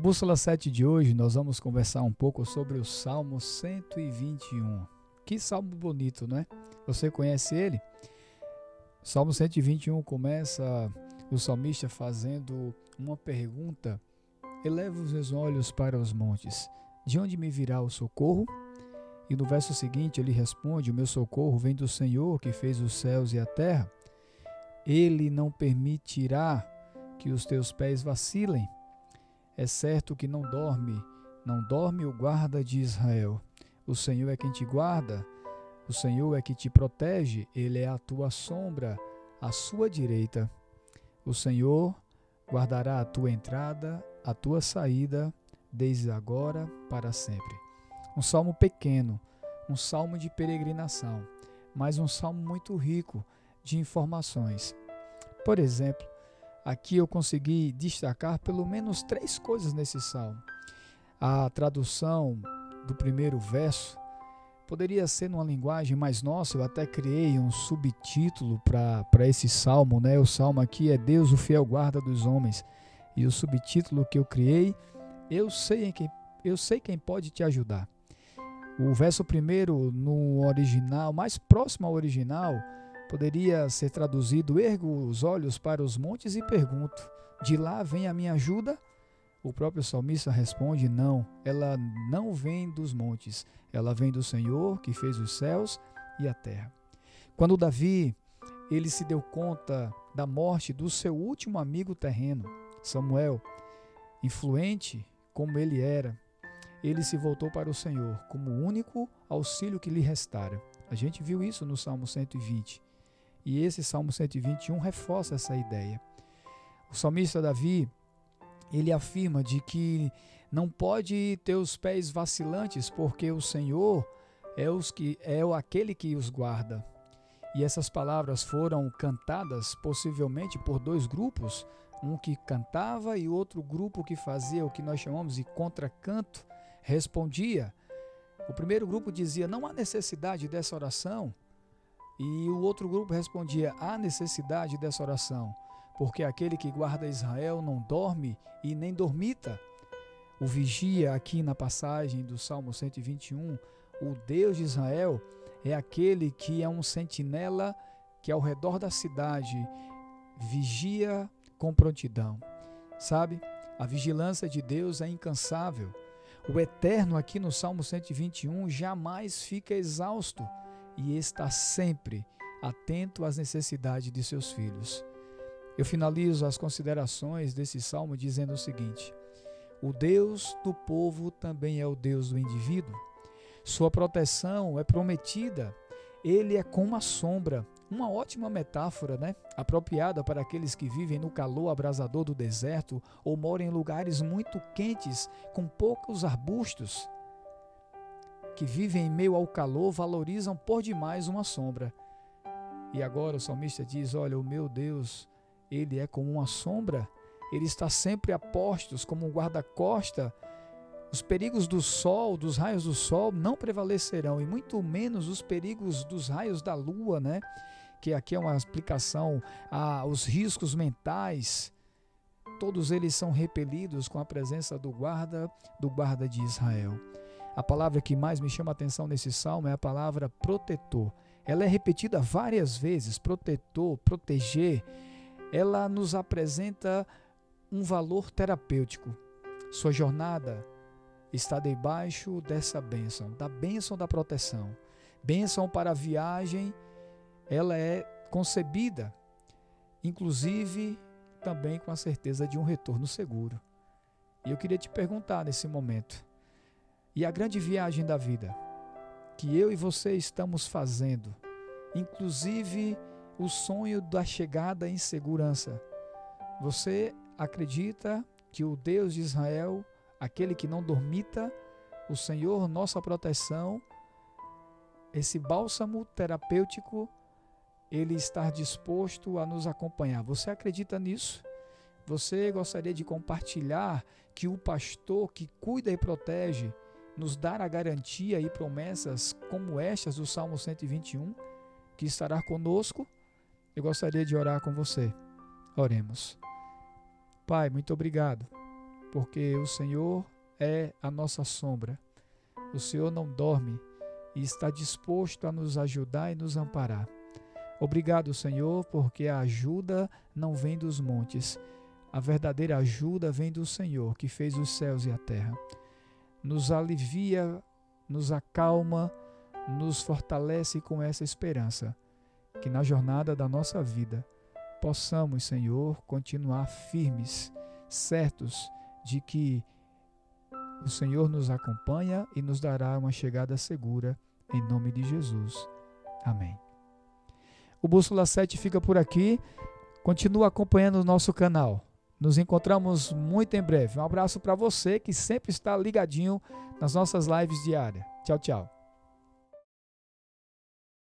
O Bússola 7 de hoje nós vamos conversar um pouco sobre o Salmo 121. Que salmo bonito, não é? Você conhece ele? Salmo 121 começa o salmista fazendo uma pergunta: Eleva os meus olhos para os montes, de onde me virá o socorro? E no verso seguinte ele responde: O meu socorro vem do Senhor que fez os céus e a terra. Ele não permitirá que os teus pés vacilem. É certo que não dorme, não dorme o guarda de Israel. O Senhor é quem te guarda, o Senhor é que te protege, ele é a tua sombra, à sua direita. O Senhor guardará a tua entrada, a tua saída, desde agora para sempre. Um salmo pequeno, um salmo de peregrinação, mas um salmo muito rico de informações. Por exemplo, Aqui eu consegui destacar pelo menos três coisas nesse salmo. A tradução do primeiro verso poderia ser numa linguagem mais nossa, eu até criei um subtítulo para esse salmo, né? O salmo aqui é Deus, o fiel guarda dos homens. E o subtítulo que eu criei, eu sei quem, eu sei quem pode te ajudar. O verso primeiro no original, mais próximo ao original, Poderia ser traduzido: ergo os olhos para os montes e pergunto: de lá vem a minha ajuda? O próprio salmista responde: não, ela não vem dos montes, ela vem do Senhor que fez os céus e a terra. Quando Davi ele se deu conta da morte do seu último amigo terreno, Samuel, influente como ele era, ele se voltou para o Senhor como o único auxílio que lhe restara. A gente viu isso no Salmo 120. E esse Salmo 121 reforça essa ideia. O salmista Davi, ele afirma de que não pode ter os pés vacilantes, porque o Senhor é, os que, é aquele que os guarda. E essas palavras foram cantadas possivelmente por dois grupos, um que cantava e outro grupo que fazia o que nós chamamos de contracanto, respondia. O primeiro grupo dizia: Não há necessidade dessa oração, e o outro grupo respondia: há necessidade dessa oração, porque aquele que guarda Israel não dorme e nem dormita. O vigia, aqui na passagem do Salmo 121, o Deus de Israel é aquele que é um sentinela que ao redor da cidade vigia com prontidão. Sabe? A vigilância de Deus é incansável. O Eterno, aqui no Salmo 121, jamais fica exausto e está sempre atento às necessidades de seus filhos. Eu finalizo as considerações desse salmo dizendo o seguinte: O Deus do povo também é o Deus do indivíduo. Sua proteção é prometida. Ele é como a sombra, uma ótima metáfora, né? Apropriada para aqueles que vivem no calor abrasador do deserto ou moram em lugares muito quentes com poucos arbustos que vivem em meio ao calor valorizam por demais uma sombra. E agora o salmista diz: Olha, o meu Deus, ele é como uma sombra, ele está sempre a postos, como um guarda-costa. Os perigos do sol, dos raios do sol, não prevalecerão, e muito menos os perigos dos raios da lua, né? Que aqui é uma explicação aos riscos mentais. Todos eles são repelidos com a presença do guarda, do guarda de Israel. A palavra que mais me chama a atenção nesse salmo é a palavra protetor. Ela é repetida várias vezes, protetor, proteger. Ela nos apresenta um valor terapêutico. Sua jornada está debaixo dessa bênção, da bênção da proteção. Bênção para a viagem, ela é concebida, inclusive também com a certeza de um retorno seguro. E eu queria te perguntar nesse momento: e a grande viagem da vida que eu e você estamos fazendo, inclusive o sonho da chegada em segurança. Você acredita que o Deus de Israel, aquele que não dormita, o Senhor, nossa proteção, esse bálsamo terapêutico, ele está disposto a nos acompanhar. Você acredita nisso? Você gostaria de compartilhar que o pastor que cuida e protege nos dar a garantia e promessas como estas do Salmo 121, que estará conosco, eu gostaria de orar com você. Oremos. Pai, muito obrigado porque o Senhor é a nossa sombra. O Senhor não dorme e está disposto a nos ajudar e nos amparar. Obrigado, Senhor, porque a ajuda não vem dos montes. A verdadeira ajuda vem do Senhor, que fez os céus e a terra. Nos alivia, nos acalma, nos fortalece com essa esperança, que na jornada da nossa vida possamos, Senhor, continuar firmes, certos de que o Senhor nos acompanha e nos dará uma chegada segura, em nome de Jesus. Amém. O Bússola 7 fica por aqui. Continua acompanhando o nosso canal. Nos encontramos muito em breve. Um abraço para você que sempre está ligadinho nas nossas lives diárias. Tchau, tchau.